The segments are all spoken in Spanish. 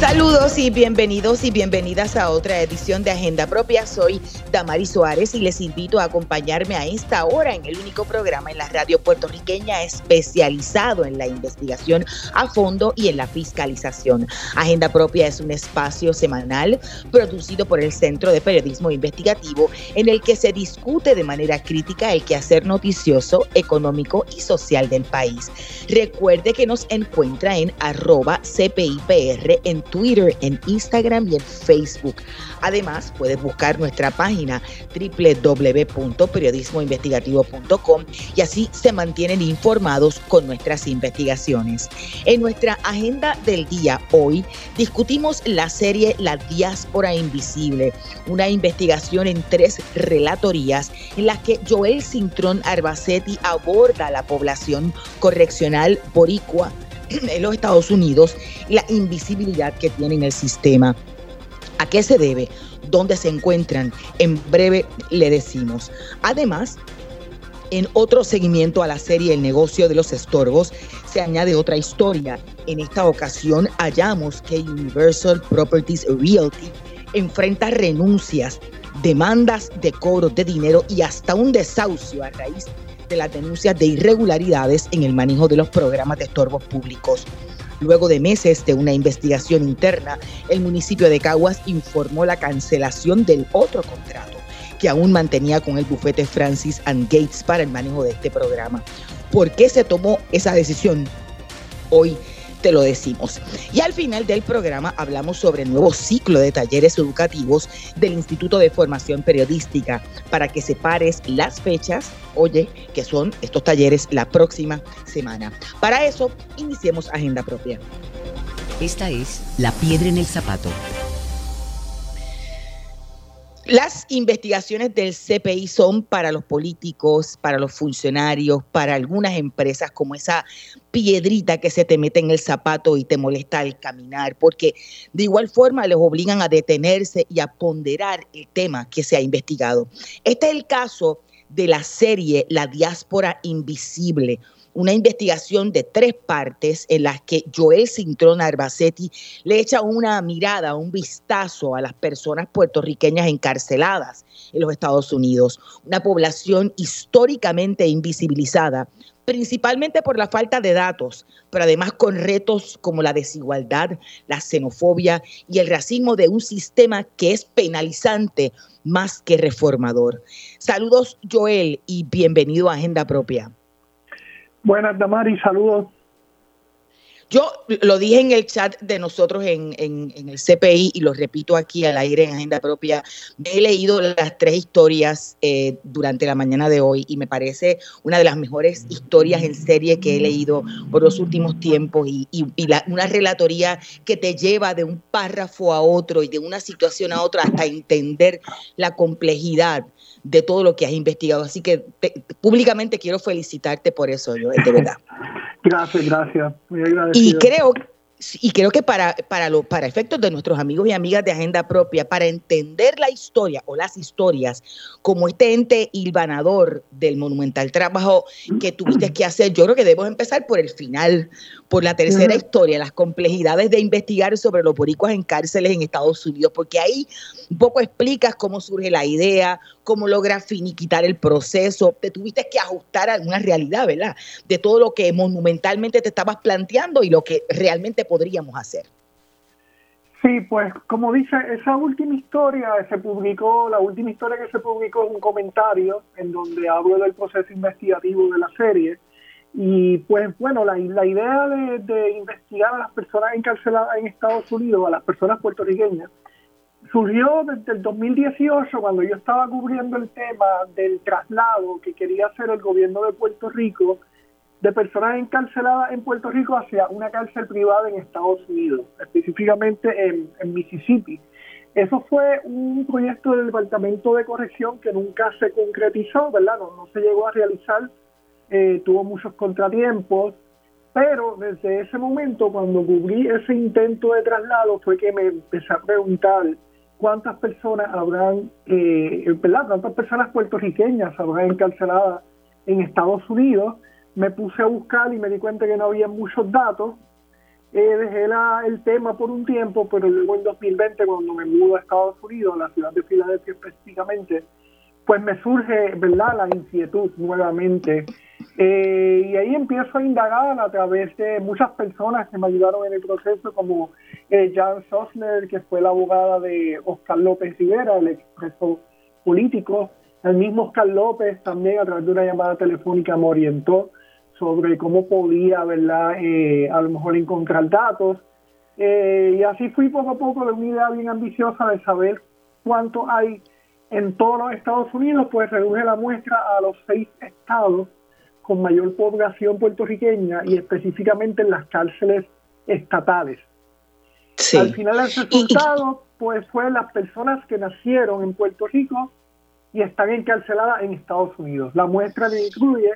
Saludos y bienvenidos y bienvenidas a otra edición de Agenda Propia. Soy Damari Suárez y les invito a acompañarme a esta hora en el único programa en la radio puertorriqueña especializado en la investigación a fondo y en la fiscalización. Agenda Propia es un espacio semanal producido por el Centro de Periodismo Investigativo en el que se discute de manera crítica el quehacer noticioso, económico y social del país. Recuerde que nos encuentra en arroba CPIPR en Twitter, en Instagram y en Facebook. Además, puedes buscar nuestra página www.periodismoinvestigativo.com y así se mantienen informados con nuestras investigaciones. En nuestra agenda del día hoy discutimos la serie La Diáspora Invisible, una investigación en tres relatorías en las que Joel Cintrón Arbacetti aborda la población correccional boricua en los Estados Unidos y la invisibilidad que tiene en el sistema. ¿A qué se debe? ¿Dónde se encuentran? En breve le decimos. Además, en otro seguimiento a la serie El negocio de los estorbos, se añade otra historia. En esta ocasión hallamos que Universal Properties Realty enfrenta renuncias, demandas de cobro de dinero y hasta un desahucio a raíz de las denuncias de irregularidades en el manejo de los programas de estorbos públicos. Luego de meses de una investigación interna, el municipio de Caguas informó la cancelación del otro contrato que aún mantenía con el bufete Francis and Gates para el manejo de este programa. ¿Por qué se tomó esa decisión? Hoy te lo decimos. Y al final del programa hablamos sobre el nuevo ciclo de talleres educativos del Instituto de Formación Periodística para que separes las fechas, oye, que son estos talleres la próxima semana. Para eso, iniciemos Agenda Propia. Esta es La Piedra en el Zapato las investigaciones del CPI son para los políticos, para los funcionarios, para algunas empresas como esa piedrita que se te mete en el zapato y te molesta al caminar, porque de igual forma les obligan a detenerse y a ponderar el tema que se ha investigado. Este es el caso de la serie La diáspora invisible, una investigación de tres partes en las que Joel Cintrón Arbacetti le echa una mirada, un vistazo a las personas puertorriqueñas encarceladas en los Estados Unidos, una población históricamente invisibilizada, principalmente por la falta de datos, pero además con retos como la desigualdad, la xenofobia y el racismo de un sistema que es penalizante más que reformador. Saludos Joel y bienvenido a Agenda Propia. Buenas, Damari, saludos. Yo lo dije en el chat de nosotros en, el CPI y lo repito aquí al aire en Agenda Propia. He leído las tres historias eh, durante la mañana de hoy y me parece una de las mejores historias en serie que he leído por los últimos tiempos y, una relatoría que te lleva de un párrafo a otro y de una situación a otra hasta entender la complejidad de todo lo que has investigado. Así que públicamente quiero felicitarte por eso, yo, de verdad. Gracias, gracias. Muy agradecido. Y creo y creo que para, para, lo, para efectos de nuestros amigos y amigas de Agenda Propia, para entender la historia o las historias como este ente hilvanador del monumental trabajo que tuviste que hacer, yo creo que debemos empezar por el final, por la tercera historia, las complejidades de investigar sobre los boricuas en cárceles en Estados Unidos, porque ahí un poco explicas cómo surge la idea, cómo logras finiquitar el proceso, te tuviste que ajustar a una realidad, ¿verdad? De todo lo que monumentalmente te estabas planteando y lo que realmente podríamos hacer. Sí, pues como dice, esa última historia se publicó, la última historia que se publicó es un comentario en donde hablo del proceso investigativo de la serie. Y pues bueno, la, la idea de, investigar a las personas encarceladas en Estados Unidos, a las personas puertorriqueñas, surgió desde el 2018 cuando yo estaba cubriendo el tema del traslado que quería hacer el gobierno de Puerto Rico de personas encarceladas en Puerto Rico hacia una cárcel privada en Estados Unidos, específicamente en, Mississippi. Eso fue un proyecto del Departamento de Corrección que nunca se concretizó, ¿verdad? No, se llegó a realizar, eh, tuvo muchos contratiempos Pero desde ese momento, cuando cubrí ese intento de traslado, fue que me empecé a preguntar cuántas personas habrán, eh, ¿verdad? ¿Cuántas personas puertorriqueñas habrán encarceladas en Estados Unidos? Me puse a buscar y me di cuenta que no había muchos datos. Eh, dejé el tema por un tiempo, pero luego en 2020, cuando me mudo a Estados Unidos, a la ciudad de Filadelfia específicamente, pues me surge, ¿verdad?, la inquietud nuevamente. Eh, y ahí empiezo a indagar a través de muchas personas que me ayudaron en el proceso, como eh, Jan Sosner, que fue la abogada de Oscar López Rivera, el expreso político. El mismo Oscar López también a través de una llamada telefónica me orientó sobre cómo podía, ¿verdad?, eh, a lo mejor encontrar datos. y así fui poco a poco de una idea bien ambiciosa de saber cuánto hay en todos los Estados Unidos, pues reduje la muestra a los seis estados con mayor población puertorriqueña y específicamente en las cárceles estatales. Al final el resultado, pues fue las personas que nacieron en Puerto Rico y están encarceladas en Estados Unidos. La muestra le incluye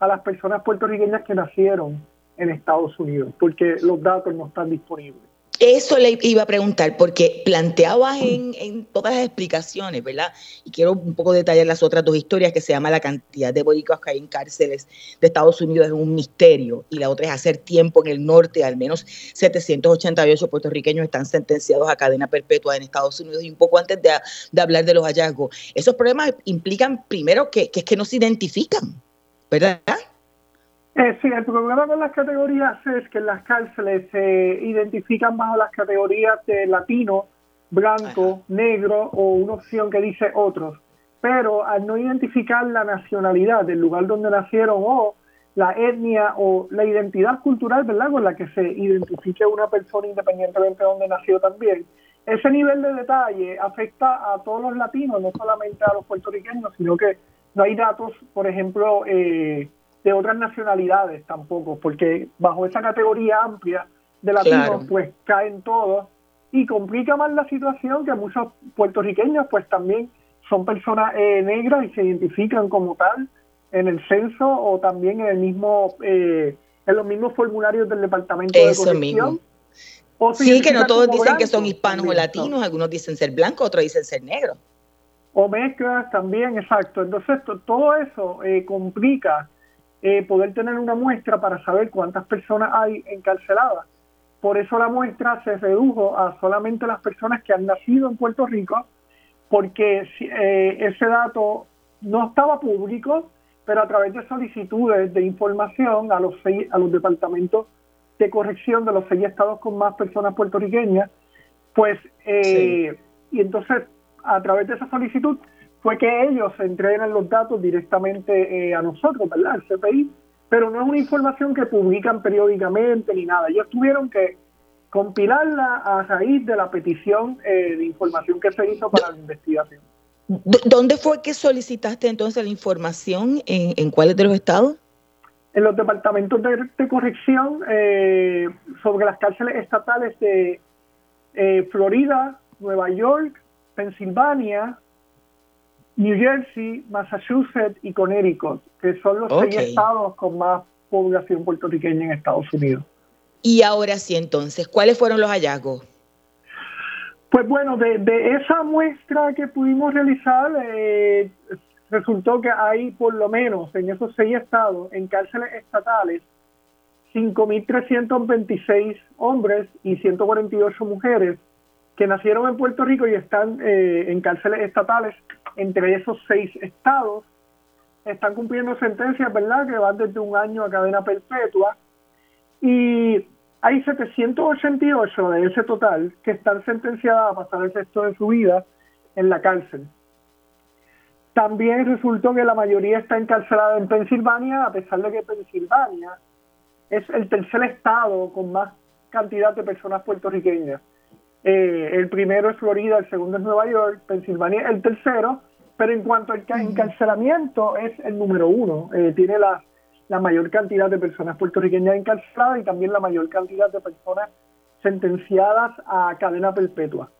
a las personas puertorriqueñas que nacieron en Estados Unidos, porque los datos no están disponibles. Eso le iba a preguntar, porque planteabas en, en, todas las explicaciones, ¿verdad? Y quiero un poco detallar las otras dos historias, que se llama la cantidad de boricuas que hay en cárceles de Estados Unidos es un misterio, y la otra es hacer tiempo en el norte, al menos 788 puertorriqueños están sentenciados a cadena perpetua en Estados Unidos, y un poco antes de, hablar de los hallazgos. Esos problemas implican, primero, que es que no se identifican, ¿verdad? Eh, sí, el problema con las categorías es que en las cárceles se identifican bajo las categorías de latino, blanco, negro o una opción que dice otros. Pero al no identificar la nacionalidad del lugar donde nacieron o la etnia o la identidad cultural, ¿verdad? Con la que se identifique una persona independientemente de donde nació también. Ese nivel de detalle afecta a todos los latinos, no solamente a los puertorriqueños, sino que no hay datos, por ejemplo, eh, de otras nacionalidades tampoco, porque bajo esa categoría amplia de latinos, pues caen todos y complica más la situación que muchos puertorriqueños, pues también son personas eh, negras y se identifican como tal en el censo o también en el mismo eh, en los mismos formularios del departamento de corrección. sí, que no todos dicen que son hispanos o latinos, algunos dicen ser blancos, otros dicen ser negros. O mezclas también, exacto. Entonces, todo eso eh, complica eh, poder tener una muestra para saber cuántas personas hay encarceladas. Por eso la muestra se redujo a solamente las personas que han nacido en Puerto Rico, porque eh, ese dato no estaba público, pero a través de solicitudes de información a los seis, a los departamentos de corrección de los seis estados con más personas puertorriqueñas, pues, eh, y entonces a través de esa solicitud fue que ellos entregan los datos directamente eh, a nosotros, ¿verdad? Al CPI, pero no es una información que publican periódicamente ni nada. Ellos tuvieron que compilarla a raíz de la petición eh, de información que se hizo para la investigación. ¿Dónde fue que solicitaste entonces la información? ¿En, cuáles de los estados? En los departamentos de, corrección eh, sobre las cárceles estatales de Florida, Nueva York, Pensilvania, New Jersey, Massachusetts y Connecticut, que son los seis estados con más población puertorriqueña en Estados Unidos. Y ahora sí, entonces, ¿cuáles fueron los hallazgos? Pues bueno, de, esa muestra que pudimos realizar, eh, resultó que hay por lo menos en esos seis estados, en cárceles estatales, 5.326 hombres y 148 mujeres que nacieron en Puerto Rico y están eh, en cárceles estatales entre esos seis estados. Están cumpliendo sentencias, ¿verdad?, que van desde un año a cadena perpetua. Y hay 788 de ese total que están sentenciadas a pasar el resto de su vida en la cárcel. También resultó que la mayoría está encarcelada en Pensilvania, a pesar de que Pensilvania es el tercer estado con más cantidad de personas puertorriqueñas. Eh, el primero es Florida, el segundo es Nueva York, Pensilvania el tercero, pero en cuanto al encarcelamiento es el número uno. Eh, tiene la, la mayor cantidad de personas puertorriqueñas encarceladas y también la mayor cantidad de personas sentenciadas a cadena perpetua.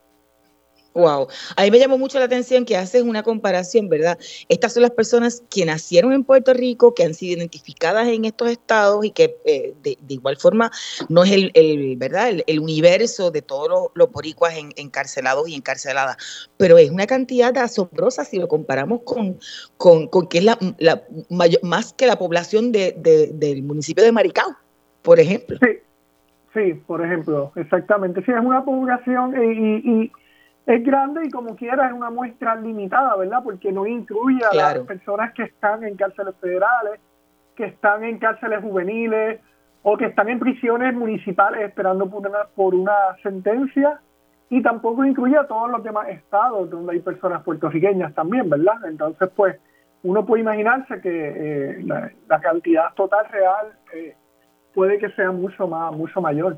Wow, a me llamó mucho la atención que haces una comparación, ¿verdad? Estas son las personas que nacieron en Puerto Rico, que han sido identificadas en estos estados y que eh, de, igual forma no es el, ¿verdad? El, universo de todos los, los boricuas encarcelados y encarceladas, pero es una cantidad asombrosa si lo comparamos con, con, que es la, mayor, más que la población de, del municipio de Maricao, por ejemplo. Sí, sí, por ejemplo, exactamente. Sí, es una población y es grande y como quiera es una muestra limitada, ¿verdad? Porque no incluye a las personas que están en cárceles federales, que están en cárceles juveniles o que están en prisiones municipales esperando por una, por una sentencia y tampoco incluye a todos los demás estados donde hay personas puertorriqueñas también, ¿verdad? Entonces, pues, uno puede imaginarse que eh, la, cantidad total real eh, puede que sea mucho más, mucho mayor.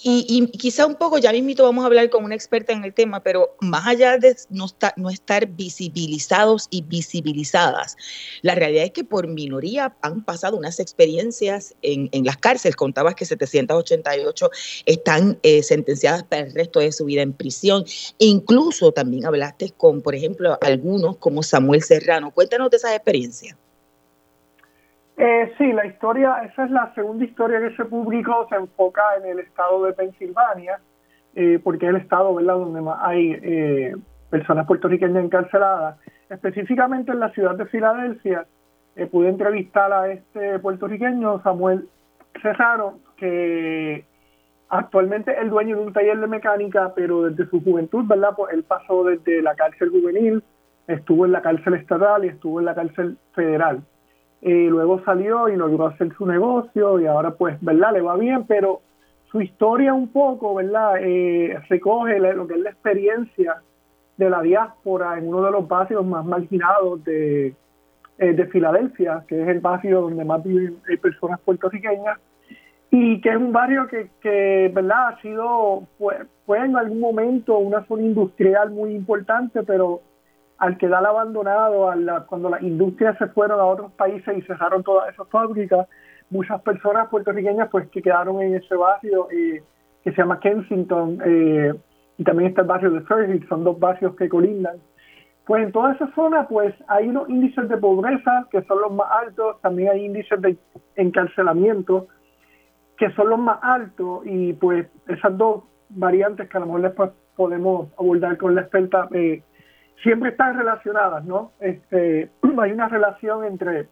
Y, quizá un poco, ya mismito vamos a hablar con una experta en el tema, pero más allá de no, no estar visibilizados y visibilizadas, la realidad es que por minoría han pasado unas experiencias en, las cárceles. Contabas que 788 están eh, sentenciadas para el resto de su vida en prisión. incluso también hablaste con, por ejemplo, algunos como Samuel Serrano. Cuéntanos de esa experiencia. Eh, sí, la historia, esa es la segunda historia que se publicó, se enfoca en el estado de Pensilvania, eh, porque es el estado ¿verdad? donde más hay eh, personas puertorriqueñas encarceladas. Específicamente en la ciudad de Filadelfia, eh, pude entrevistar a este puertorriqueño, Samuel Serrano, que actualmente es el dueño de un taller de mecánica, pero desde su juventud, ¿verdad? Pues él pasó desde la cárcel juvenil, estuvo en la cárcel estatal y estuvo en la cárcel federal luego salió y logró hacer su negocio y ahora pues, ¿verdad? Le va bien, pero su historia un poco, ¿verdad? Eh, recoge lo que es la experiencia de la diáspora en uno de los barrios más marginados de, eh, de Filadelfia, que es el barrio donde más viven personas puertorriqueñas, y que es un barrio que, que ¿verdad? Ha sido, fue, fue en algún momento una zona industrial muy importante, pero al quedar abandonado, cuando las industrias se fueron a otros países y cerraron todas esas fábricas, muchas personas puertorriqueñas pues que quedaron en ese barrio eh, que se llama Kensington eh, y también está el barrio de Fairfield, son dos barrios que colindan. Pues en toda esa zona pues hay unos índices de pobreza que son los más altos, también hay índices de encarcelamiento que son los más altos y pues esas dos variantes que a lo mejor después podemos abordar con la experta eh, siempre están relacionadas, ¿no? Este, hay una relación entre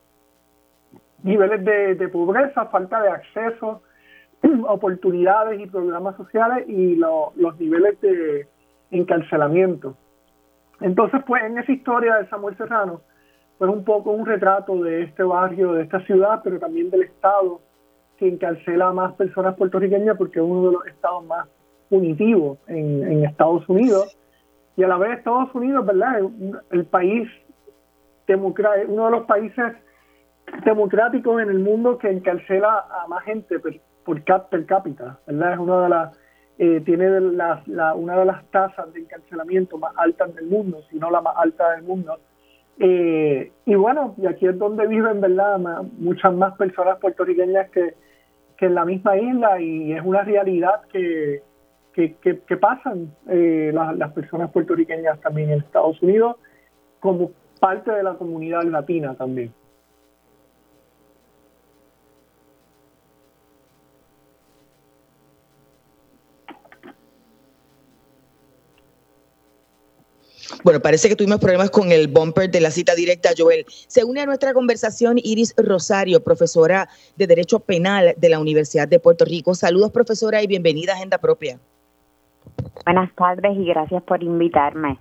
niveles de, pobreza, falta de acceso, oportunidades y programas sociales y los niveles de encarcelamiento. Entonces, pues en esa historia de Samuel Serrano, pues un poco un retrato de este barrio, de esta ciudad, pero también del Estado que encarcela a más personas puertorriqueñas porque es uno de los estados más punitivos en Estados Unidos y a la vez Estados Unidos, ¿verdad? El país democrático, uno de los países democráticos en el mundo que encarcela a más gente por, por per cápita, ¿verdad? Es una de las eh, tiene la, una de las tasas de encarcelamiento más altas del mundo, si no la más alta del mundo. Eh, y bueno, y aquí es donde viven, ¿verdad? muchas más personas puertorriqueñas que, que en la misma isla y es una realidad que, que, pasan eh, las personas puertorriqueñas también en Estados Unidos como parte de la comunidad latina también. Bueno, parece que tuvimos problemas con el bumper de la cita directa, Joel. Se une a nuestra conversación Iris Rosario, profesora de Derecho Penal de la Universidad de Puerto Rico. Saludos, profesora, y bienvenida a Agenda Propia. Buenas tardes y gracias por invitarme.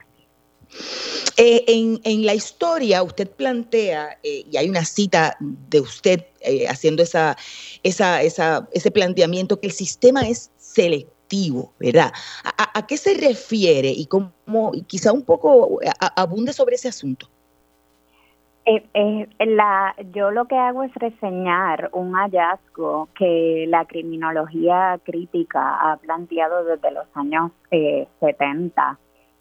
Eh, en, la historia usted plantea, eh, y hay una cita de usted eh, haciendo esa, esa, esa, ese planteamiento, que el sistema es selectivo, ¿verdad? ¿A, qué se refiere y cómo, quizá un poco abunde sobre ese asunto? Eh, eh, la, yo lo que hago es reseñar un hallazgo que la criminología crítica ha planteado desde los años eh, 70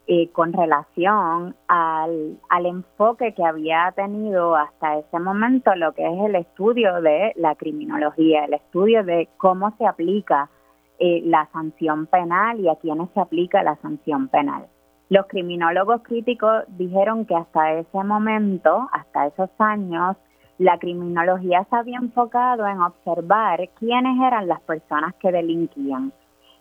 eh, con relación al, al enfoque que había tenido hasta ese momento lo que es el estudio de la criminología, el estudio de cómo se aplica eh, la sanción penal y a quienes se aplica la sanción penal. Los criminólogos críticos dijeron que hasta ese momento, hasta esos años, la criminología se había enfocado en observar quiénes eran las personas que delinquían.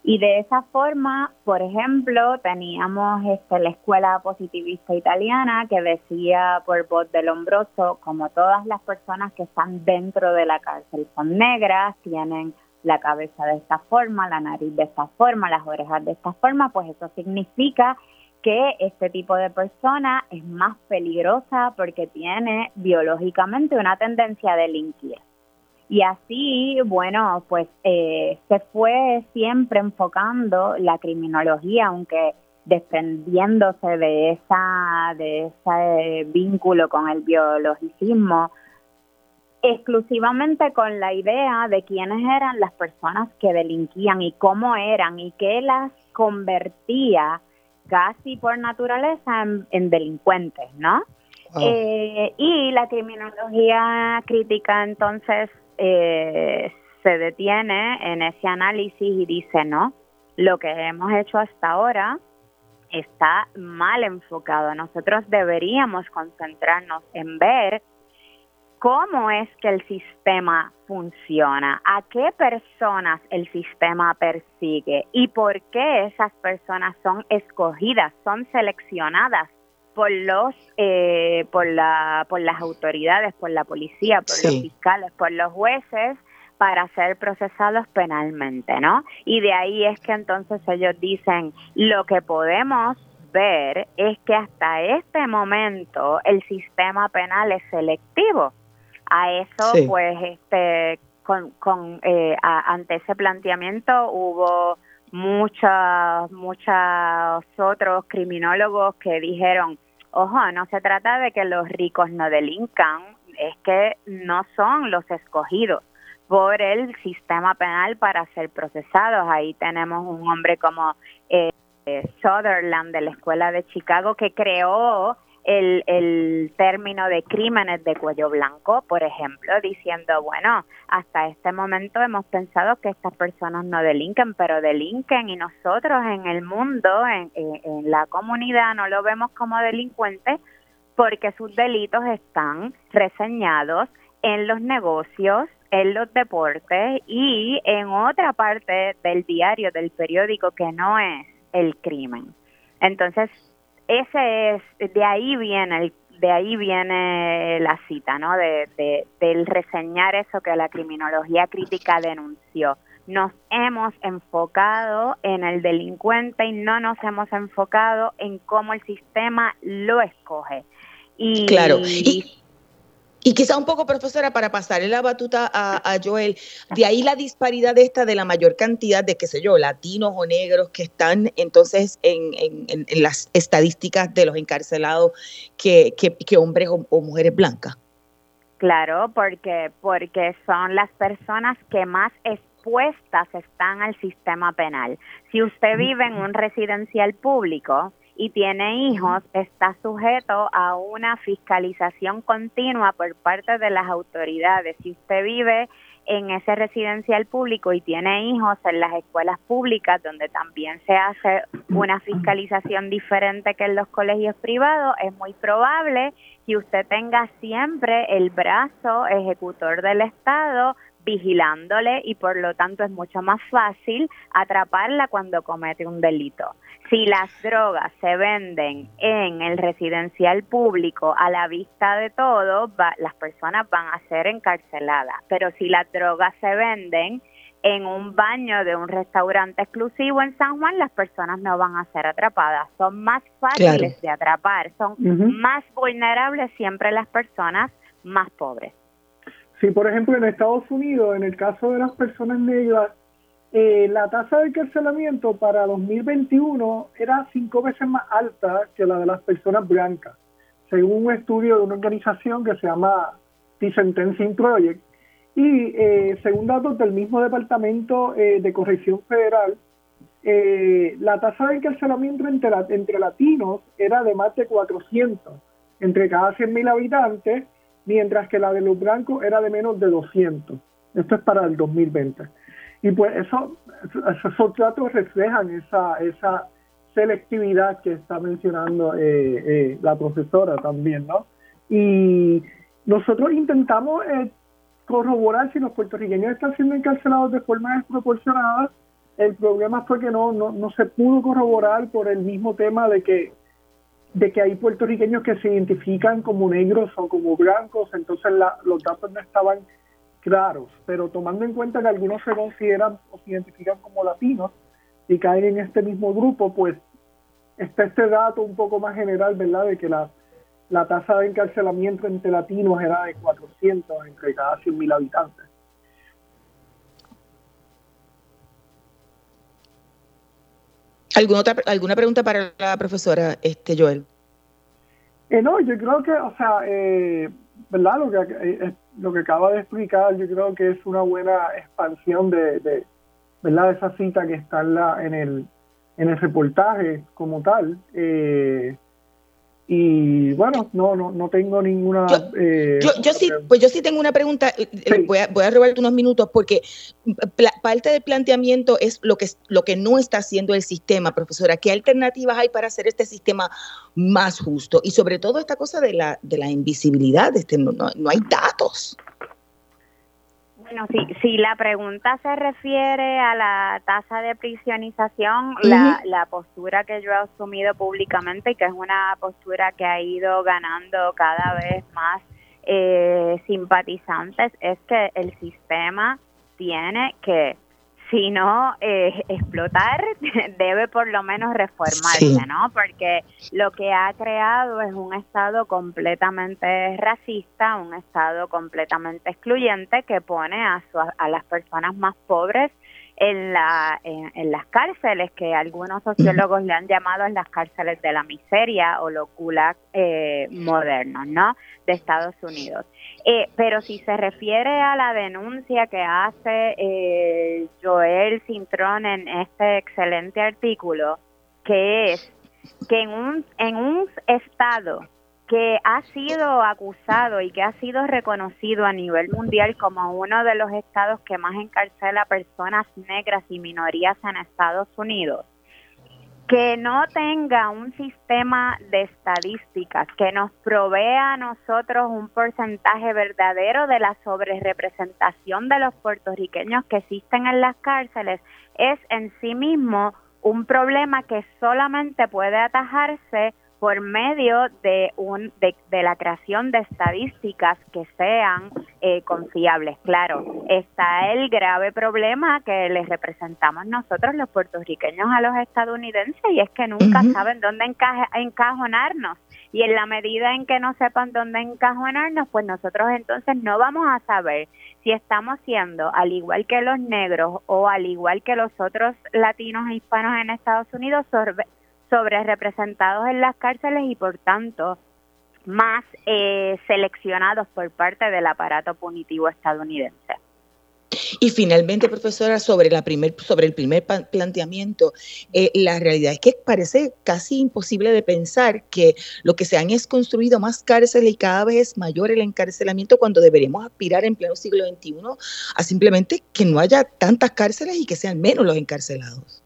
Y de esa forma, por ejemplo, teníamos este, la escuela positivista italiana que decía por voz del hombroso, como todas las personas que están dentro de la cárcel son negras, tienen la cabeza de esta forma, la nariz de esta forma, las orejas de esta forma, pues eso significa que este tipo de persona es más peligrosa porque tiene biológicamente una tendencia a delinquir. Y así, bueno, pues eh, se fue siempre enfocando la criminología, aunque desprendiéndose de esa de ese vínculo con el biologicismo, exclusivamente con la idea de quiénes eran las personas que delinquían y cómo eran y qué las convertía casi por naturaleza en, delincuentes, ¿no? Eh, y la criminología crítica entonces eh, se detiene en ese análisis y dice, no, lo que hemos hecho hasta ahora está mal enfocado. Nosotros deberíamos concentrarnos en ver cómo es que el sistema funciona, a qué personas el sistema persigue y por qué esas personas son escogidas, son seleccionadas por los eh, por la por las autoridades, por la policía, por los fiscales, por los jueces para ser procesados penalmente, ¿no? Y de ahí es que entonces ellos dicen lo que podemos ver es que hasta este momento el sistema penal es selectivo a eso, pues, este, con, con eh, ante ese planteamiento hubo muchos, muchos otros criminólogos que dijeron, ojo, no se trata de que los ricos no delincan, es que no son los escogidos por el sistema penal para ser procesados. Ahí tenemos un hombre como eh, Sutherland de la Escuela de Chicago que creó el, el término de crímenes de cuello blanco, por ejemplo, diciendo, bueno, hasta este momento hemos pensado que estas personas no delinquen, pero delinquen y nosotros en el mundo, en, en la comunidad, no lo vemos como delincuentes porque sus delitos están reseñados en los negocios, en los deportes y en otra parte del diario, del periódico que no es el crimen. Entonces, ese es, de ahí viene el de ahí viene la cita, ¿no? De, de, del reseñar eso que la criminología crítica denunció. Nos hemos enfocado en el delincuente y no nos hemos enfocado en cómo el sistema lo escoge. Y, claro. Y, y quizá un poco, profesora, para pasarle la batuta a, Joel, de ahí la disparidad esta de la mayor cantidad de, qué sé yo, latinos o negros que están entonces en, las estadísticas de los encarcelados que, que, hombres o, mujeres blancas. Claro, porque, porque son las personas que más expuestas están al sistema penal. Si usted vive en un residencial público, y tiene hijos está sujeto a una fiscalización continua por parte de las autoridades. Si usted vive en ese residencial público y tiene hijos en las escuelas públicas donde también se hace una fiscalización diferente que en los colegios privados, es muy probable que usted tenga siempre el brazo ejecutor del Estado vigilándole y por lo tanto es mucho más fácil atraparla cuando comete un delito. Si las drogas se venden en el residencial público a la vista de todos, las personas van a ser encarceladas. Pero si las drogas se venden en un baño de un restaurante exclusivo en San Juan, las personas no van a ser atrapadas. Son más fáciles de atrapar, son más vulnerables siempre las personas más pobres. Sí, por ejemplo, en Estados Unidos, en el caso de las personas negras, eh, la tasa de encarcelamiento para 2021 era cinco veces más alta que la de las personas blancas, según un estudio de una organización que se llama The Sentencing Project. Y eh, según datos del mismo Departamento eh, de Corrección Federal, la tasa de encarcelamiento entre, entre latinos era de más de 400 entre cada 100.000 habitantes, mientras que la de los blancos era de menos de 200. Esto es para el 2020. Y pues eso, esos datos reflejan esa, esa selectividad que está mencionando eh, eh, la profesora también, ¿no? Y nosotros intentamos eh, corroborar si los puertorriqueños están siendo encarcelados de forma desproporcionada. El problema fue que no, no, no se pudo corroborar por el mismo tema de que de que hay puertorriqueños que se identifican como negros o como blancos, entonces los datos no estaban claros, pero tomando en cuenta que algunos se consideran o se identifican como latinos y caen en este mismo grupo, pues está este dato un poco más general, ¿verdad?, de que la, la tasa de encarcelamiento entre latinos era de 400 entre cada 100.000 habitantes. ¿Alguna, otra, ¿Alguna pregunta para la profesora este Joel? Eh, no, yo creo que, o sea, eh, ¿verdad? Lo que, eh, lo que acaba de explicar, yo creo que es una buena expansión de, de ¿verdad? esa cita que está en, la, en, el, en el reportaje como tal. Eh, y bueno, no, no, no tengo ninguna. Yo, eh, sí, pues yo sí tengo una pregunta. Eh, eh, voy, a, voy a robarte unos minutos porque parte del planteamiento es lo que, lo que no está haciendo el sistema, profesora. ¿Qué alternativas hay para hacer este sistema más justo? Y sobre todo esta cosa de la, de la invisibilidad, este, no, no hay datos. Bueno, si, si la pregunta se refiere a la tasa de prisionización, la, la postura que yo he asumido públicamente y que es una postura que ha ido ganando cada vez más eh, simpatizantes es que el sistema tiene que sino eh, explotar, debe por lo menos reformarse, ¿no? Porque lo que ha creado es un Estado completamente racista, un Estado completamente excluyente que pone a, a las personas más pobres en, la, en, las cárceles, que algunos sociólogos le han llamado las cárceles de la miseria o los gulag eh, modernos, ¿no? De Estados Unidos. Eh, pero si se refiere a la denuncia que hace eh, Joel Cintrón en este excelente artículo, que es que en un, en un estado que ha sido acusado y que ha sido reconocido a nivel mundial como uno de los estados que más encarcela personas negras y minorías en Estados Unidos, que no tenga un sistema de estadísticas que nos provea a nosotros un porcentaje verdadero de la sobrerepresentación de los puertorriqueños que existen en las cárceles, es en sí mismo un problema que solamente puede atajarse por medio de, un, de, la creación de estadísticas que sean eh, confiables. Claro, está el grave problema que les representamos nosotros los puertorriqueños a los estadounidenses y es que nunca saben dónde encajonarnos. Y en la medida en que no sepan dónde encajonarnos, pues nosotros entonces no vamos a saber si estamos siendo, al igual que los negros o al igual que los otros latinos e hispanos en Estados Unidos, sobre representados en las cárceles y por tanto más eh, seleccionados por parte del aparato punitivo estadounidense. Y finalmente, profesora, sobre, la primer, sobre el primer planteamiento, eh, la realidad es que parece casi imposible de pensar que lo que se han es construido más cárceles y cada vez es mayor el encarcelamiento cuando deberíamos aspirar en pleno siglo XXI a simplemente que no haya tantas cárceles y que sean menos los encarcelados.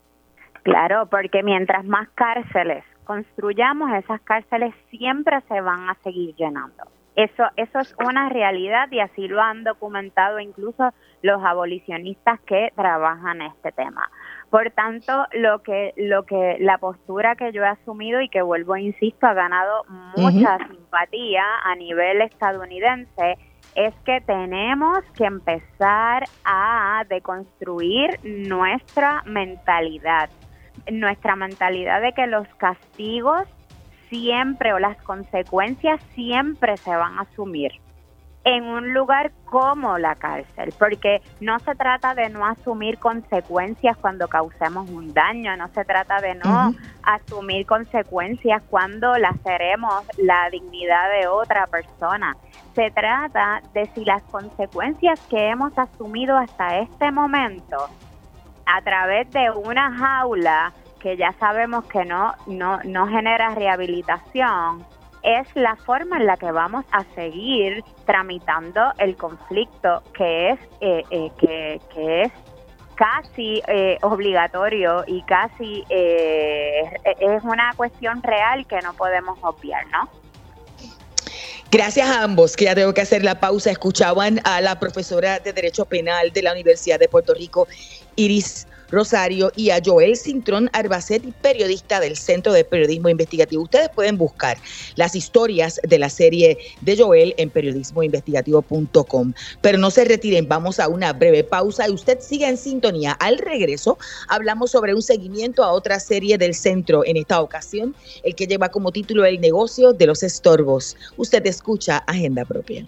Claro, porque mientras más cárceles construyamos, esas cárceles siempre se van a seguir llenando. Eso, eso es una realidad y así lo han documentado incluso los abolicionistas que trabajan este tema. Por tanto, lo que, lo que, la postura que yo he asumido y que vuelvo, insisto, ha ganado mucha simpatía a nivel estadounidense es que tenemos que empezar a deconstruir nuestra mentalidad nuestra mentalidad de que los castigos siempre o las consecuencias siempre se van a asumir en un lugar como la cárcel, porque no se trata de no asumir consecuencias cuando causemos un daño, no se trata de no asumir consecuencias cuando laceremos la dignidad de otra persona. Se trata de si las consecuencias que hemos asumido hasta este momento a través de una jaula que ya sabemos que no, no, no genera rehabilitación, es la forma en la que vamos a seguir tramitando el conflicto que es, eh, eh, que, que, es casi eh, obligatorio y casi eh, es una cuestión real que no podemos obviar, ¿no? Gracias a ambos, que ya tengo que hacer la pausa. Escuchaban a la profesora de Derecho Penal de la Universidad de Puerto Rico, Iris Rosario y a Joel Cintrón Arbacetti, periodista del Centro de Periodismo Investigativo. Ustedes pueden buscar las historias de la serie de Joel en periodismoinvestigativo.com. Pero no se retiren, vamos a una breve pausa y usted sigue en sintonía. Al regreso hablamos sobre un seguimiento a otra serie del centro, en esta ocasión el que lleva como título El negocio de los estorbos. Usted escucha Agenda Propia.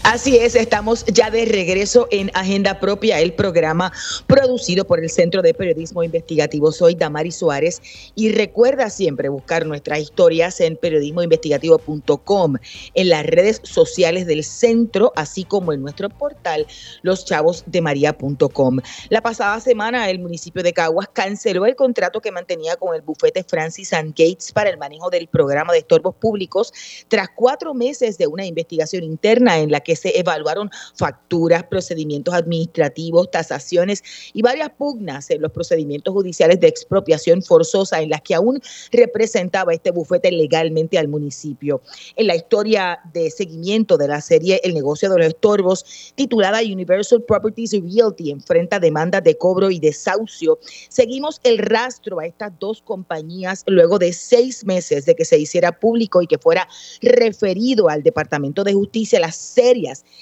Así es, estamos ya de regreso en Agenda Propia, el programa producido por el Centro de Periodismo Investigativo. Soy Damari Suárez y recuerda siempre buscar nuestras historias en periodismoinvestigativo.com, en las redes sociales del centro, así como en nuestro portal loschavosdemaria.com. La pasada semana el municipio de Caguas canceló el contrato que mantenía con el bufete Francis and Gates para el manejo del programa de estorbos públicos tras cuatro meses de una investigación interna en la que se evaluaron facturas, procedimientos administrativos, tasaciones y varias pugnas en los procedimientos judiciales de expropiación forzosa en las que aún representaba este bufete legalmente al municipio. En la historia de seguimiento de la serie El negocio de los estorbos, titulada Universal Properties Realty, enfrenta demandas de cobro y desahucio, seguimos el rastro a estas dos compañías luego de seis meses de que se hiciera público y que fuera referido al Departamento de Justicia la serie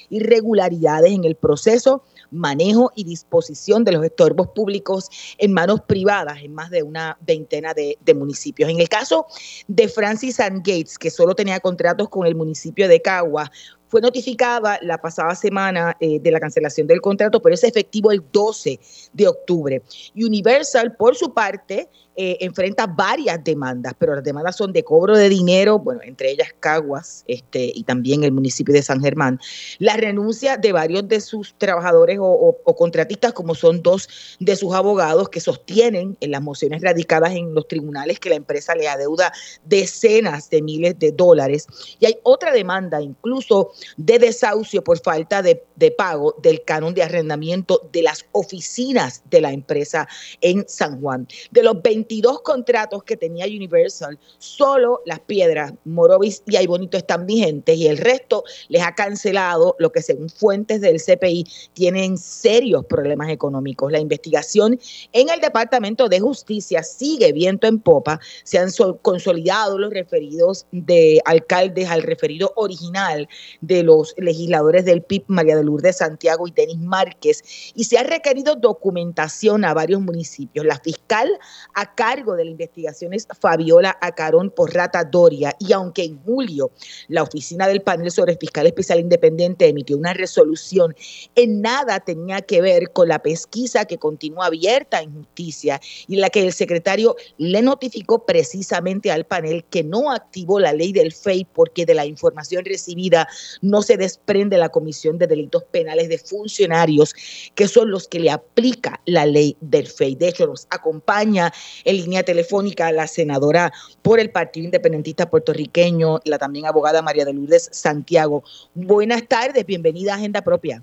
irregularidades en el proceso, manejo y disposición de los estorbos públicos en manos privadas en más de una veintena de, municipios. En el caso de Francis and Gates, que solo tenía contratos con el municipio de Cagua, fue notificada la pasada semana eh, de la cancelación del contrato, pero es efectivo el 12 de octubre. Universal, por su parte, eh, enfrenta varias demandas, pero las demandas son de cobro de dinero, bueno, entre ellas Caguas este, y también el municipio de San Germán, la renuncia de varios de sus trabajadores o, contratistas, como son dos de sus abogados que sostienen en las mociones radicadas en los tribunales que la empresa le adeuda decenas de miles de dólares. Y hay otra demanda, incluso de desahucio por falta de, pago del canon de arrendamiento de las oficinas de la empresa en San Juan. De los 20 22 contratos que tenía Universal, solo las piedras Morovis y Bonito están vigentes y el resto les ha cancelado, lo que según fuentes del CPI tienen serios problemas económicos. La investigación en el Departamento de Justicia sigue viento en popa. Se han consolidado los referidos de alcaldes al referido original de los legisladores del PIB, María de Lourdes Santiago y Denis Márquez, y se ha requerido documentación a varios municipios. La fiscal ha cargo de la investigación es Fabiola Acarón Porrata Doria y aunque en julio la oficina del panel sobre fiscal especial independiente emitió una resolución, en nada tenía que ver con la pesquisa que continúa abierta en justicia y la que el secretario le notificó precisamente al panel que no activó la ley del FEI porque de la información recibida no se desprende la Comisión de Delitos Penales de Funcionarios, que son los que le aplica la ley del FEI. De hecho, nos acompaña en línea telefónica la senadora por el Partido Independentista Puertorriqueño, la también abogada María de Lourdes Santiago. Buenas tardes, bienvenida a Agenda Propia.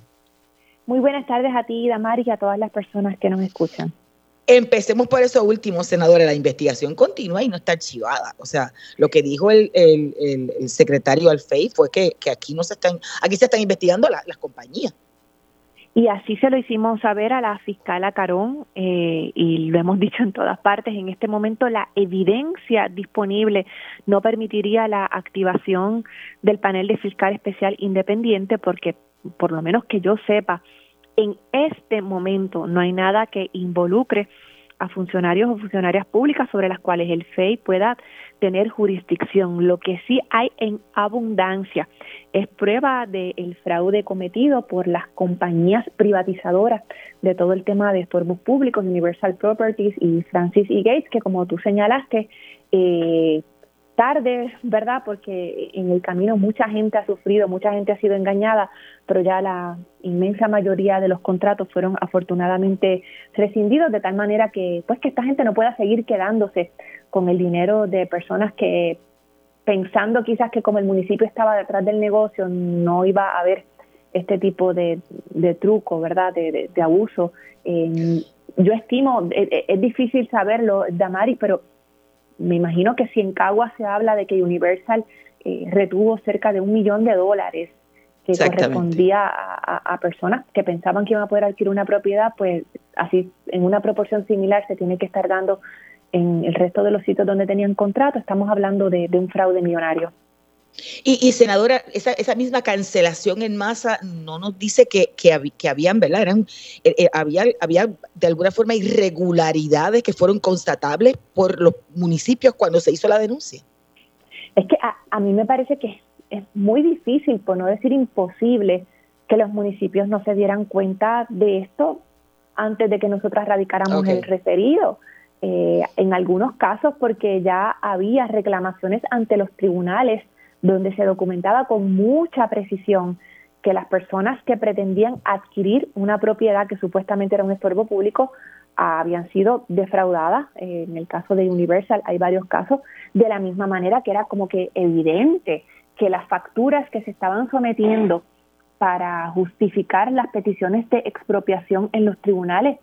Muy buenas tardes a ti, Damari, y a todas las personas que nos escuchan. Empecemos por eso último, senadora. La investigación continúa y no está archivada. O sea, lo que dijo el, secretario Alfei fue que, aquí no se están, aquí se están investigando las compañías. Y así se lo hicimos saber a la fiscal Acarón eh, y lo hemos dicho en todas partes. En este momento la evidencia disponible no permitiría la activación del panel de fiscal especial independiente porque, por lo menos que yo sepa, en este momento no hay nada que involucre a funcionarios o funcionarias públicas sobre las cuales el FEI pueda tener jurisdicción. Lo que sí hay en abundancia es prueba del fraude cometido por las compañías privatizadoras de todo el tema de estorbos públicos, Universal Properties y Francis E. Gates, que como tú señalaste, eh, tarde, ¿verdad? Porque en el camino mucha gente ha sufrido, mucha gente ha sido engañada, pero ya la inmensa mayoría de los contratos fueron afortunadamente rescindidos de tal manera que pues que esta gente no pueda seguir quedándose con el dinero de personas que pensando quizás que como el municipio estaba detrás del negocio no iba a haber este tipo de, truco, ¿verdad? De, abuso. yo estimo, e, e, es, difícil saberlo, Damari, pero me imagino que si en Cagua se habla de que Universal eh, retuvo cerca de un millón de dólares que correspondía a, personas que pensaban que iban a poder adquirir una propiedad, pues así en una proporción similar se tiene que estar dando en el resto de los sitios donde tenían contrato. Estamos hablando de, un fraude millonario. Y, senadora, esa, esa, misma cancelación en masa no nos dice que, que, habían, ¿verdad? Eran, eh, eh, había, había de alguna forma irregularidades que fueron constatables por los municipios cuando se hizo la denuncia. Es que a mí me parece que es muy difícil, por no decir imposible, que los municipios no se dieran cuenta de esto antes de que nosotras radicáramos el referido. Eh, en algunos casos porque ya había reclamaciones ante los tribunales donde se documentaba con mucha precisión que las personas que pretendían adquirir una propiedad que supuestamente era un estorbo público habían sido defraudadas. en el caso de Universal hay varios casos, de la misma manera que era como que evidente que las facturas que se estaban sometiendo para justificar las peticiones de expropiación en los tribunales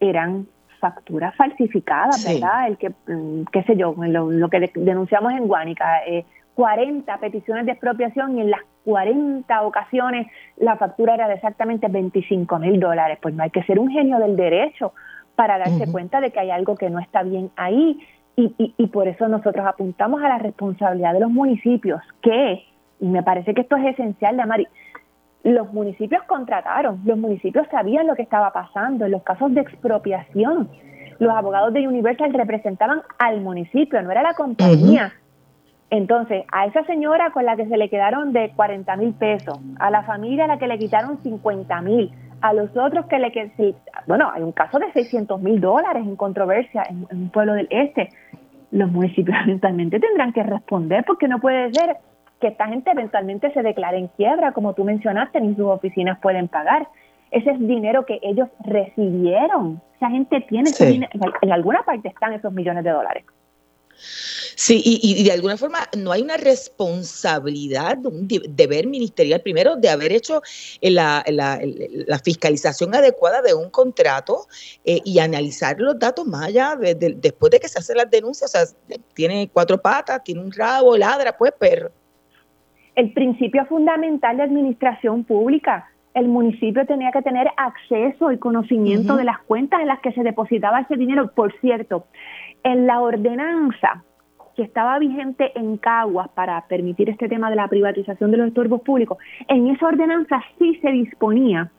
eran facturas falsificadas, ¿verdad? El que, mm, qué sé yo, lo, que denunciamos en Guánica, eh, 40 peticiones de expropiación y en las 40 ocasiones la factura era de exactamente 25 mil dólares. Pues no hay que ser un genio del derecho para darse cuenta de que hay algo que no está bien ahí. Y, y, por eso nosotros apuntamos a la responsabilidad de los municipios, que, y me parece que esto es esencial, Mari, los municipios contrataron, los municipios sabían lo que estaba pasando en los casos de expropiación. Los abogados de Universal representaban al municipio, no era la compañía. Entonces, a esa señora con la que se le quedaron de 40 mil pesos, a la familia a la que le quitaron 50 mil, a los otros que le que bueno, hay un caso de 600 mil dólares en controversia en, un pueblo del este. Los municipios eventualmente tendrán que responder porque no puede ser que esta gente eventualmente se declare en quiebra, como tú mencionaste, ni sus oficinas pueden pagar. Ese es dinero que ellos recibieron. Esa gente tiene dinero, en alguna parte están esos millones de dólares. Sí, y, de alguna forma no hay una responsabilidad, un deber ministerial, primero, de haber hecho eh, la, fiscalización adecuada de un contrato eh, y analizar los datos más allá después de que se hacen las denuncias. O sea, tiene cuatro patas, tiene un rabo, ladra, pues perro. El principio fundamental de administración pública. El municipio tenía que tener acceso y conocimiento de las cuentas en las que se depositaba ese dinero. Por cierto, en la ordenanza que estaba vigente en Caguas para permitir este tema de la privatización de los estorbos públicos, en esa ordenanza sí se disponía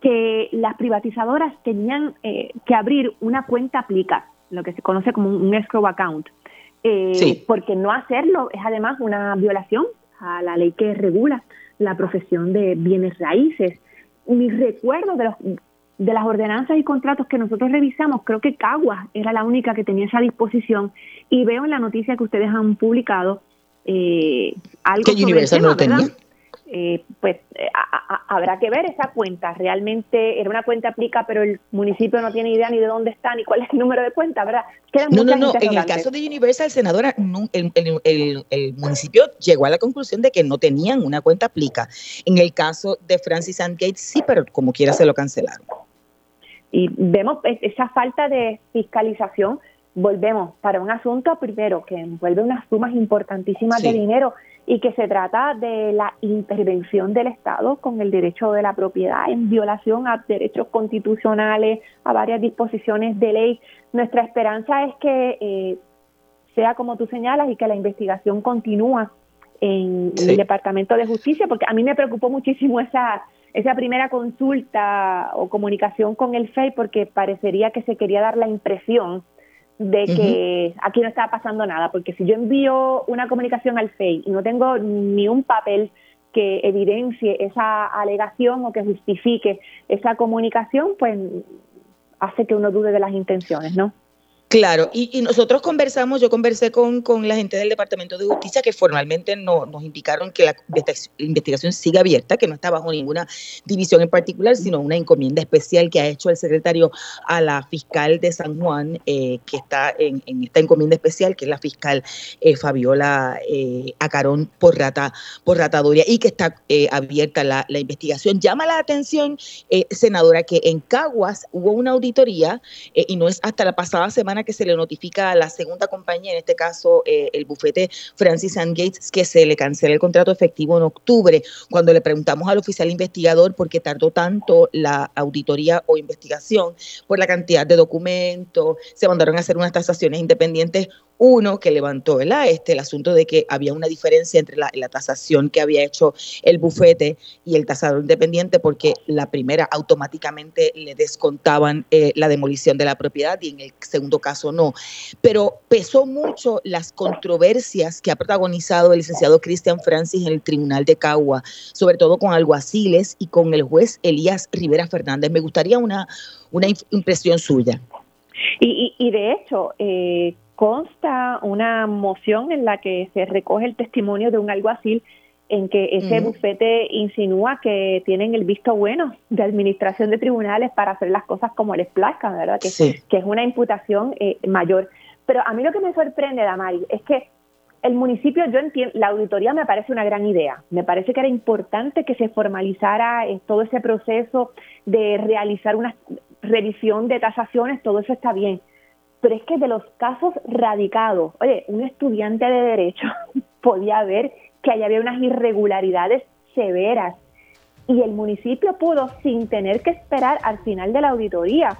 que las privatizadoras tenían eh, que abrir una cuenta aplica, lo que se conoce como un escrow account, eh, porque no hacerlo es además una violación a la ley que regula la profesión de bienes raíces. Mis recuerdos de los de las ordenanzas y contratos que nosotros revisamos, creo que Caguas era la única que tenía esa disposición y veo en la noticia que ustedes han publicado eh, algo que sobre el tema, no tenía. Eh, pues eh, habrá que ver esa cuenta. Realmente era una cuenta aplica, pero el municipio no tiene idea ni de dónde está ni cuál es el número de cuenta, ¿verdad? no, no, no. En el caso de Universal, senadora, el, municipio llegó a la conclusión de que no tenían una cuenta aplica. En el caso de Francis and Gates, sí, pero como quiera se lo cancelaron. Y vemos esa falta de fiscalización. Volvemos para un asunto primero que envuelve unas sumas importantísimas de dinero y que se trata de la intervención del Estado con el derecho de la propiedad en violación a derechos constitucionales, a varias disposiciones de ley. Nuestra esperanza es que eh, sea como tú señalas y que la investigación continúa en el Departamento de Justicia, porque a mí me preocupó muchísimo esa esa primera consulta o comunicación con el FEI porque parecería que se quería dar la impresión de que aquí no estaba pasando nada, porque si yo envío una comunicación al FEI y no tengo ni un papel que evidencie esa alegación o que justifique esa comunicación, pues hace que uno dude de las intenciones, ¿no? Claro, y, nosotros conversamos, yo conversé con, con, la gente del Departamento de Justicia que formalmente no, nos indicaron que la investigación sigue abierta, que no está bajo ninguna división en particular, sino una encomienda especial que ha hecho el secretario a la fiscal de San Juan, eh, que está en, esta encomienda especial, que es la fiscal eh, Fabiola eh, Acarón por, rata, por ratadoria, y que está eh, abierta la, la, investigación. Llama la atención, senadora, que en Caguas hubo una auditoría, y no es hasta la pasada semana que se le notifica a la segunda compañía, en este caso eh, el bufete Francis and Gates, que se le cancela el contrato efectivo en octubre. Cuando le preguntamos al oficial investigador por qué tardó tanto la auditoría o investigación, por la cantidad de documentos, se mandaron a hacer unas tasaciones independientes uno que levantó Este, el asunto de que había una diferencia entre la, tasación que había hecho el bufete y el tasador independiente, porque la primera automáticamente le descontaban eh, la demolición de la propiedad y en el segundo caso no. Pero pesó mucho las controversias que ha protagonizado el licenciado Cristian Francis en el Tribunal de Cagua, sobre todo con alguaciles y con el juez Elías Rivera Fernández. Me gustaría una, una impresión suya. Y, y, de hecho, eh, consta una moción en la que se recoge el testimonio de un alguacil en que ese bufete insinúa que tienen el visto bueno de administración de tribunales para hacer las cosas como les plazca, ¿verdad? Que, que es una imputación eh, mayor. Pero a mí lo que me sorprende, Damari, es que el municipio, yo entiendo, la auditoría me parece una gran idea. Me parece que era importante que se formalizara eh, todo ese proceso de realizar una revisión de tasaciones, todo eso está bien pero es que de los casos radicados, oye, un estudiante de derecho podía ver que allá había unas irregularidades severas y el municipio pudo, sin tener que esperar al final de la auditoría,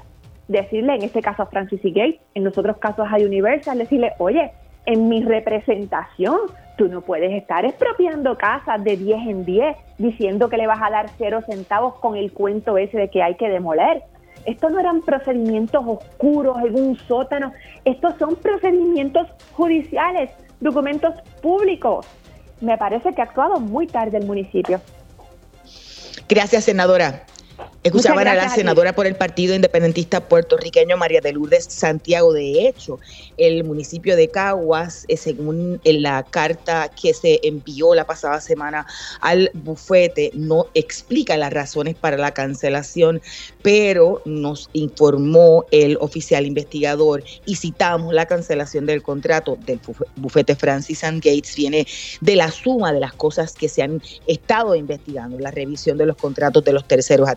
decirle, en este caso a Francis y Gates, en los otros casos a Universal, decirle, oye, en mi representación, tú no puedes estar expropiando casas de 10 en 10 diciendo que le vas a dar cero centavos con el cuento ese de que hay que demoler. Estos no eran procedimientos oscuros en un sótano, estos son procedimientos judiciales, documentos públicos. Me parece que ha actuado muy tarde el municipio. Gracias, senadora. Escuchaban a la senadora por el Partido Independentista puertorriqueño María de Lourdes Santiago. De hecho, el municipio de Caguas, eh, según la carta que se envió la pasada semana al bufete, no explica las razones para la cancelación, pero nos informó el oficial investigador y citamos la cancelación del contrato del bufete Francis and Gates viene de la suma de las cosas que se han estado investigando, la revisión de los contratos de los terceros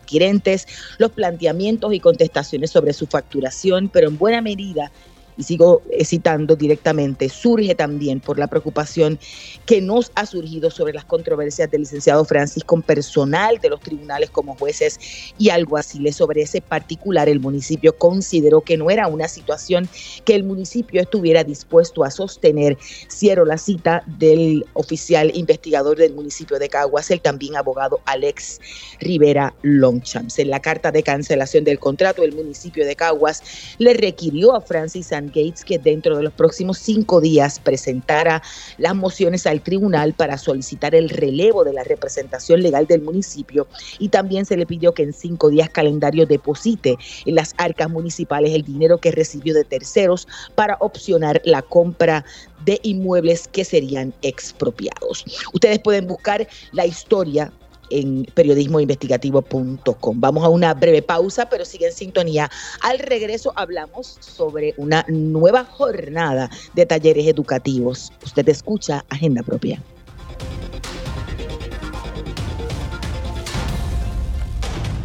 los planteamientos y contestaciones sobre su facturación, pero en buena medida y sigo citando directamente, surge también por la preocupación que nos ha surgido sobre las controversias del licenciado Francis con personal de los tribunales como jueces y alguaciles. Sobre ese particular, el municipio consideró que no era una situación que el municipio estuviera dispuesto a sostener. Cierro la cita del oficial investigador del municipio de Caguas, el también abogado Alex Rivera Longchamps. En la carta de cancelación del contrato, el municipio de Caguas le requirió a Francis Gates que dentro de los próximos cinco días presentara las mociones al tribunal para solicitar el relevo de la representación legal del municipio y también se le pidió que en cinco días calendario deposite en las arcas municipales el dinero que recibió de terceros para opcionar la compra de inmuebles que serían expropiados. Ustedes pueden buscar la historia en periodismoinvestigativo.com. Vamos a una breve pausa, pero sigue en sintonía. Al regreso hablamos sobre una nueva jornada de talleres educativos. Usted escucha Agenda Propia.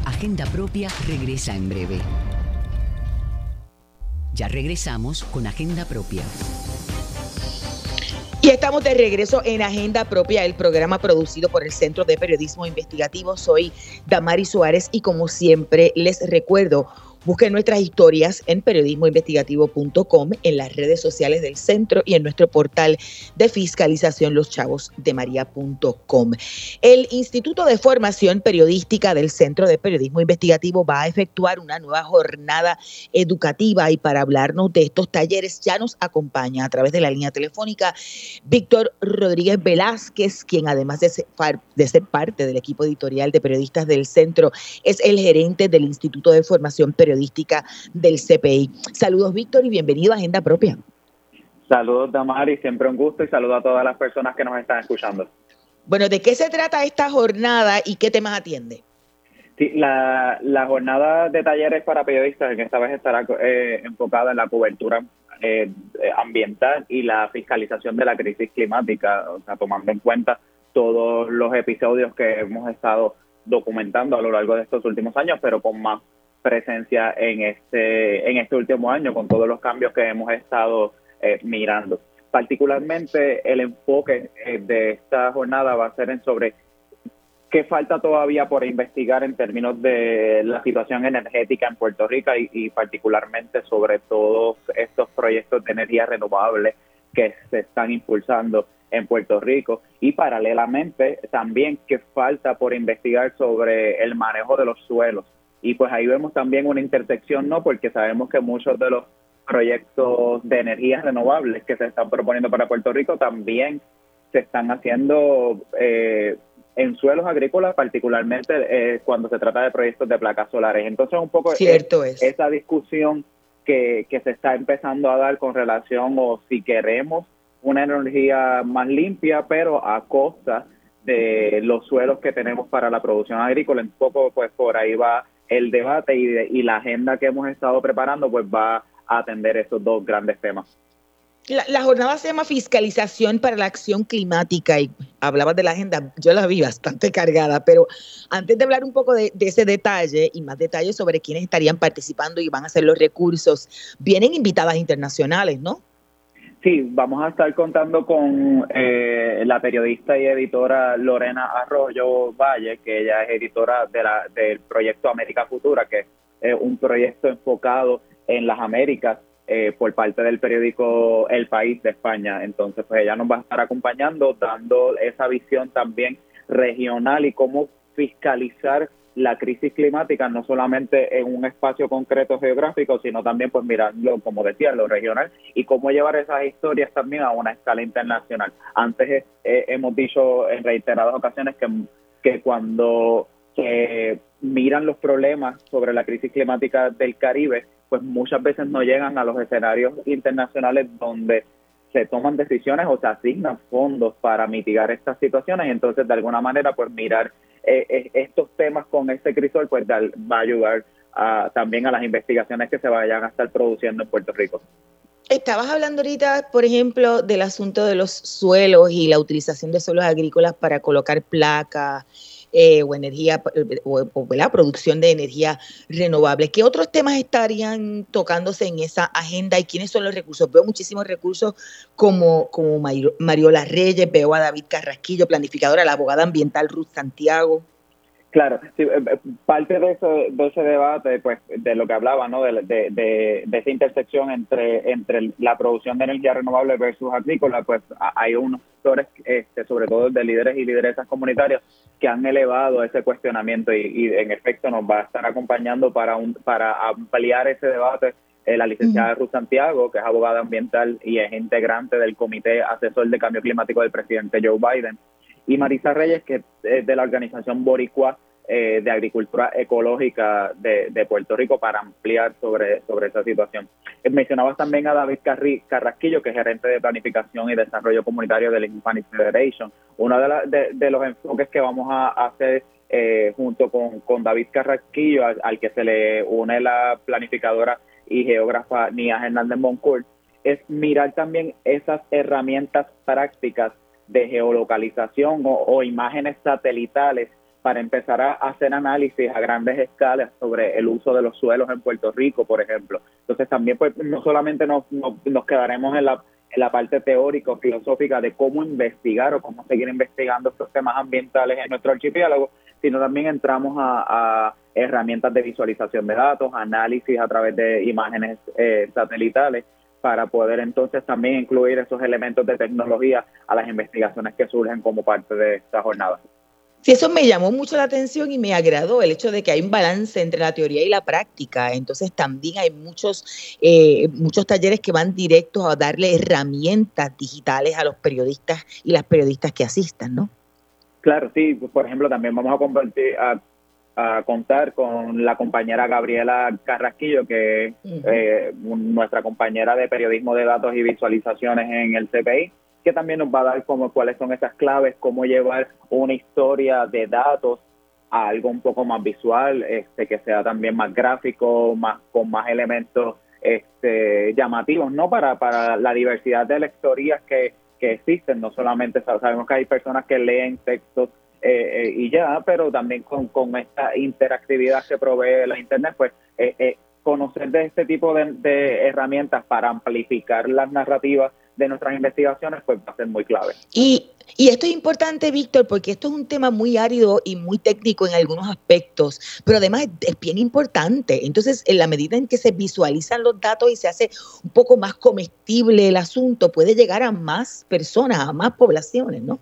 Agenda Propia regresa en breve. Ya regresamos con Agenda Propia. Y estamos de regreso en Agenda Propia, el programa producido por el Centro de Periodismo Investigativo. Soy Damari Suárez y como siempre les recuerdo Busquen nuestras historias en periodismoinvestigativo.com, en las redes sociales del centro y en nuestro portal de fiscalización loschavosdemaria.com. El Instituto de Formación Periodística del Centro de Periodismo Investigativo va a efectuar una nueva jornada educativa y para hablarnos de estos talleres ya nos acompaña a través de la línea telefónica Víctor Rodríguez Velázquez, quien además de ser, de ser parte del equipo editorial de periodistas del centro, es el gerente del Instituto de Formación Periodística Periodística del CPI. Saludos, Víctor, y bienvenido a Agenda Propia. Saludos, Damari, siempre un gusto y saludo a todas las personas que nos están escuchando. Bueno, ¿de qué se trata esta jornada y qué temas atiende? Sí, la, la jornada de talleres para periodistas en esta vez estará eh, enfocada en la cobertura eh, ambiental y la fiscalización de la crisis climática, o sea, tomando en cuenta todos los episodios que hemos estado documentando a lo largo de estos últimos años, pero con más presencia en este en este último año con todos los cambios que hemos estado eh, mirando. Particularmente el enfoque de esta jornada va a ser en sobre ¿Qué falta todavía por investigar en términos de la situación energética en Puerto Rico y, particularmente sobre todos estos proyectos de energía renovable que se están impulsando en Puerto Rico y paralelamente también qué falta por investigar sobre el manejo de los suelos y pues ahí vemos también una intersección no porque sabemos que muchos de los proyectos de energía renovables que se están proponiendo para Puerto Rico también se están haciendo eh, en suelos agrícolas, particularmente eh, cuando se trata de proyectos de placas solares. Entonces, un poco Cierto es, esa discusión que, que se está empezando a dar con relación o si queremos una energía más limpia, pero a costa de los suelos que tenemos para la producción agrícola. Un poco, pues por ahí va el debate y, y la agenda que hemos estado preparando, pues va a atender esos dos grandes temas. La, jornada se llama Fiscalización para la Acción Climática y hablabas de la agenda, yo la vi bastante cargada, pero antes de hablar un poco de, ese detalle y más detalles sobre quiénes estarían participando y van a ser los recursos, vienen invitadas internacionales, ¿no? Sí, vamos a estar contando con eh, la periodista y editora Lorena Arroyo Valle, que ella es editora de la, del proyecto América Futura, que es un proyecto enfocado en las Américas eh, por parte del periódico El País de España. Entonces, pues ella nos va a estar acompañando, dando esa visión también regional y cómo fiscalizar la crisis climática, no solamente en un espacio concreto geográfico, sino también, pues mirando, como decía, lo regional y cómo llevar esas historias también a una escala internacional. Antes eh, hemos dicho en reiteradas ocasiones que, que cuando se miran los problemas sobre la crisis climática del Caribe, pues muchas veces no llegan a los escenarios internacionales donde se toman decisiones o se asignan fondos para mitigar estas situaciones. Entonces, de alguna manera, pues mirar eh, eh, estos temas con este crisol, pues va a ayudar también a las investigaciones que se vayan a estar produciendo en Puerto Rico. Estabas hablando ahorita, por ejemplo, del asunto de los suelos y la utilización de suelos agrícolas para colocar placas eh, o energía o, la producción de energía renovable. ¿Qué otros temas estarían tocándose en esa agenda y quiénes son los recursos? Veo muchísimos recursos como, como Mariola Reyes, veo a David Carrasquillo, planificadora, la abogada ambiental Ruth Santiago. Claro, sí, eh, eh, parte de, de ese debate, pues, de lo que hablaba, ¿no? De, de, de, esa intersección entre entre la producción de energía renovable versus agrícola, pues hay unos sectores, este, sobre todo de líderes y lideresas comunitarias, que han elevado ese cuestionamiento y, en efecto nos va a estar acompañando para un para ampliar ese debate eh, la licenciada Ruth Santiago, que es abogada ambiental y es integrante del Comité Asesor de Cambio Climático del presidente Joe Biden y Marisa Reyes, que es de la organización Boricua eh, de Agricultura Ecológica de, Puerto Rico, para ampliar sobre, sobre esa situación. Eh, mencionabas también a David Carrasquillo, que es gerente de Planificación y Desarrollo Comunitario de la Hispanic Federation. Uno de, los enfoques que vamos a hacer eh, junto con, David Carrasquillo, al, que se le une la planificadora y geógrafa Nia Hernández Moncourt, es mirar también esas herramientas prácticas de geolocalización o, imágenes satelitales para empezar a hacer análisis a grandes escalas sobre el uso de los suelos en Puerto Rico, por ejemplo. Entonces también pues no solamente nos, nos, quedaremos en la, en la parte teórica o filosófica de cómo investigar o cómo seguir investigando estos temas ambientales en nuestro archipiélago, sino también entramos a, herramientas de visualización de datos, análisis a través de imágenes eh, satelitales para poder entonces también incluir esos elementos de tecnología a las investigaciones que surgen como parte de esta jornada. Sí, eso me llamó mucho la atención y me agradó el hecho de que hay un balance entre la teoría y la práctica. Entonces también hay muchos, eh, muchos talleres que van directos a darle herramientas digitales a los periodistas y las periodistas que asistan, ¿no? Claro, sí. Por ejemplo, también vamos a compartir, a a contar con la compañera Gabriela Carrasquillo, que es eh, nuestra compañera de periodismo de datos y visualizaciones en el CPI, que también nos va a dar como cuáles son esas claves, cómo llevar una historia de datos a algo un poco más visual, este que sea también más gráfico, más con más elementos este, llamativos, ¿no? Para, para la diversidad de lectorías que, que existen, no solamente sabemos que hay personas que leen textos eh, eh, y ya, pero también con, con esta interactividad que provee la Internet, pues eh, conocer de este tipo de, herramientas para amplificar las narrativas de nuestras investigaciones, pues va a ser muy clave. Y, y esto es importante, Víctor, porque esto es un tema muy árido y muy técnico en algunos aspectos, pero además es, bien importante. Entonces, en la medida en que se visualizan los datos y se hace un poco más comestible el asunto, puede llegar a más personas, a más poblaciones, ¿no?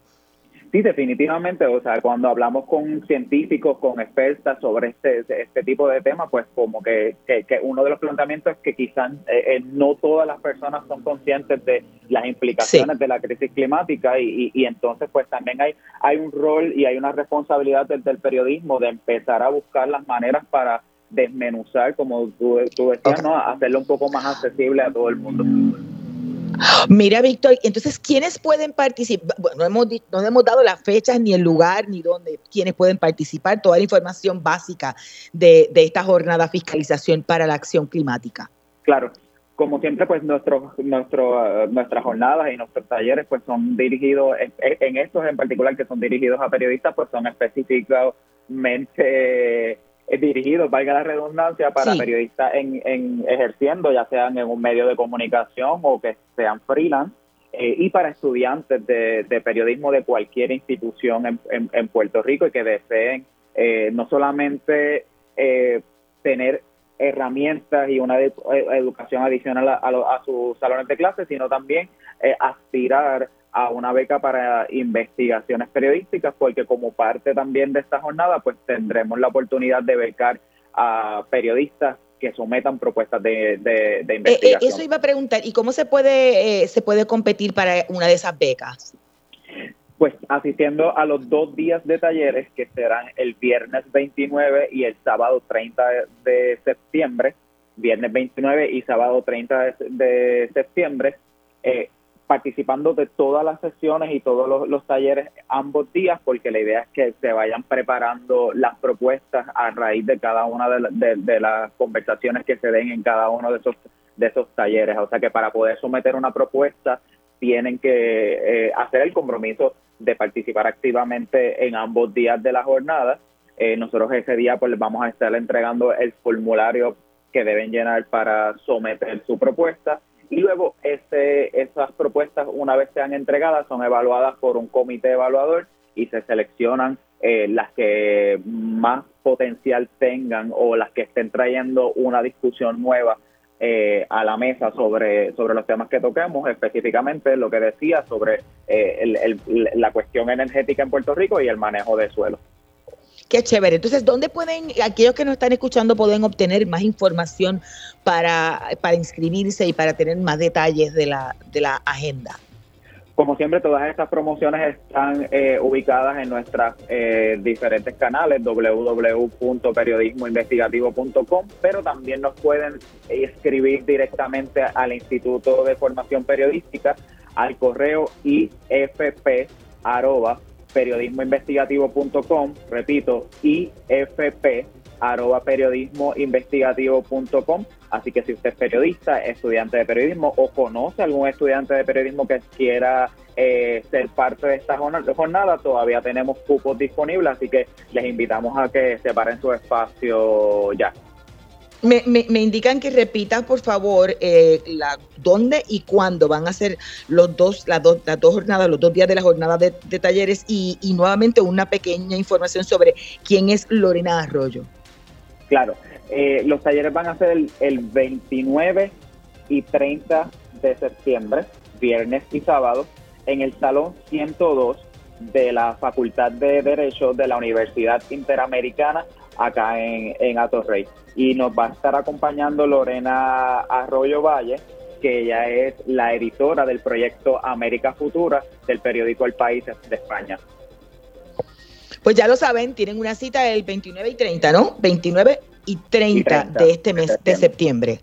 Sí, definitivamente. O sea, cuando hablamos con científicos, con expertas sobre este, este tipo de temas, pues como que, que, uno de los planteamientos es que quizás eh, eh, no todas las personas son conscientes de las implicaciones de la crisis climática y, y, entonces pues también hay, hay un rol y hay una responsabilidad desde el periodismo de empezar a buscar las maneras para desmenuzar, como tú, tú decías, ¿no? hacerlo un poco más accesible a todo el mundo. Mira, Víctor, entonces, ¿quiénes pueden participar? Bueno, no hemos, no hemos dado las fechas, ni el lugar, ni dónde, quiénes pueden participar, toda la información básica de, esta jornada de fiscalización para la acción climática. Claro, como siempre, pues nuestro, nuestro, uh, nuestras jornadas y nuestros talleres pues son dirigidos, en, estos en particular que son dirigidos a periodistas, pues son específicamente dirigidos, valga la redundancia, para periodistas en, en, ejerciendo, ya sean en un medio de comunicación o que sean freelance, eh, y para estudiantes de, periodismo de cualquier institución en, en, Puerto Rico y que deseen eh, no solamente eh, tener herramientas y una educación adicional a, a, sus salones de clase, sino también aspirar a una beca para investigaciones periodísticas, porque como parte también de esta jornada, pues tendremos la oportunidad de becar a periodistas que sometan propuestas de, de, eh, investigación. eso iba a preguntar, ¿y cómo se puede, eh, se puede competir para una de esas becas? Pues asistiendo a los dos días de talleres que serán el viernes 29 y el sábado 30 de septiembre, viernes 29 y sábado 30 de, septiembre, eh, participando de todas las sesiones y todos los, talleres ambos días, porque la idea es que se vayan preparando las propuestas a raíz de cada una de, las conversaciones que se den en cada uno de esos, de esos talleres. O sea que para poder someter una propuesta tienen que eh, hacer el compromiso de participar activamente en ambos días de la jornada. Eh, nosotros ese día pues les vamos a estar entregando el formulario que deben llenar para someter su propuesta y luego ese, esas propuestas, una vez sean entregadas, son evaluadas por un comité evaluador y se seleccionan eh, las que más potencial tengan o las que estén trayendo una discusión nueva eh, a la mesa sobre, sobre los temas que toquemos, específicamente lo que decía sobre eh, la cuestión energética en Puerto Rico y el manejo de suelo. Qué chévere. Entonces, ¿dónde pueden, aquellos que nos están escuchando, pueden obtener más información para, para inscribirse y para tener más detalles de la, de la agenda? Como siempre, todas estas promociones están eh, ubicadas en nuestros eh, diferentes canales, www.periodismoinvestigativo.com, pero también nos pueden escribir directamente al Instituto de Formación Periodística al correo ifp periodismoinvestigativo.com, repito, ifp arroba periodismoinvestigativo.com. Así que si usted es periodista, estudiante de periodismo o conoce algún estudiante de periodismo que quiera eh, ser parte de esta jornada, todavía tenemos cupos disponibles, así que les invitamos a que separen su espacio ya. Me, me, indican que repita, por favor, eh, la, dónde y cuándo van a ser los dos, las, dos, las dos jornadas, los dos días de la jornada de, talleres y, nuevamente una pequeña información sobre quién es Lorena Arroyo. Claro, eh, los talleres van a ser el, el 29 y 30 de septiembre, viernes y sábado, en el Salón 102 de la Facultad de Derecho de la Universidad Interamericana acá en, en Atorrey. Y nos va a estar acompañando Lorena Arroyo Valle, que ella es la editora del proyecto América Futura del periódico El País de España. Pues ya lo saben, tienen una cita el 29 y 30, ¿no? 29 y 30, de este mes de septiembre.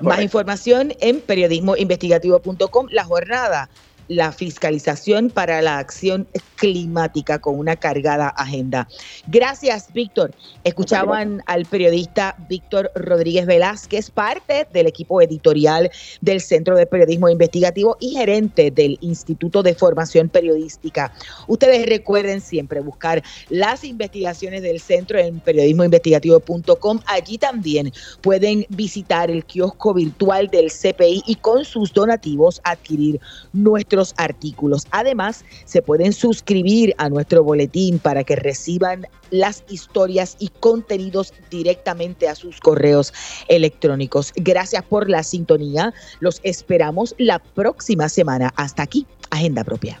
Más información en periodismoinvestigativo.com. La jornada la fiscalización para la acción climática con una cargada agenda. Gracias, Víctor. Escuchaban al periodista Víctor Rodríguez Velázquez, parte del equipo editorial del Centro de Periodismo Investigativo y gerente del Instituto de Formación Periodística. Ustedes recuerden siempre buscar las investigaciones del centro en periodismoinvestigativo.com. Allí también pueden visitar el kiosco virtual del CPI y con sus donativos adquirir nuestro artículos. Además, se pueden suscribir a nuestro boletín para que reciban las historias y contenidos directamente a sus correos electrónicos. Gracias por la sintonía. Los esperamos la próxima semana. Hasta aquí, Agenda Propia.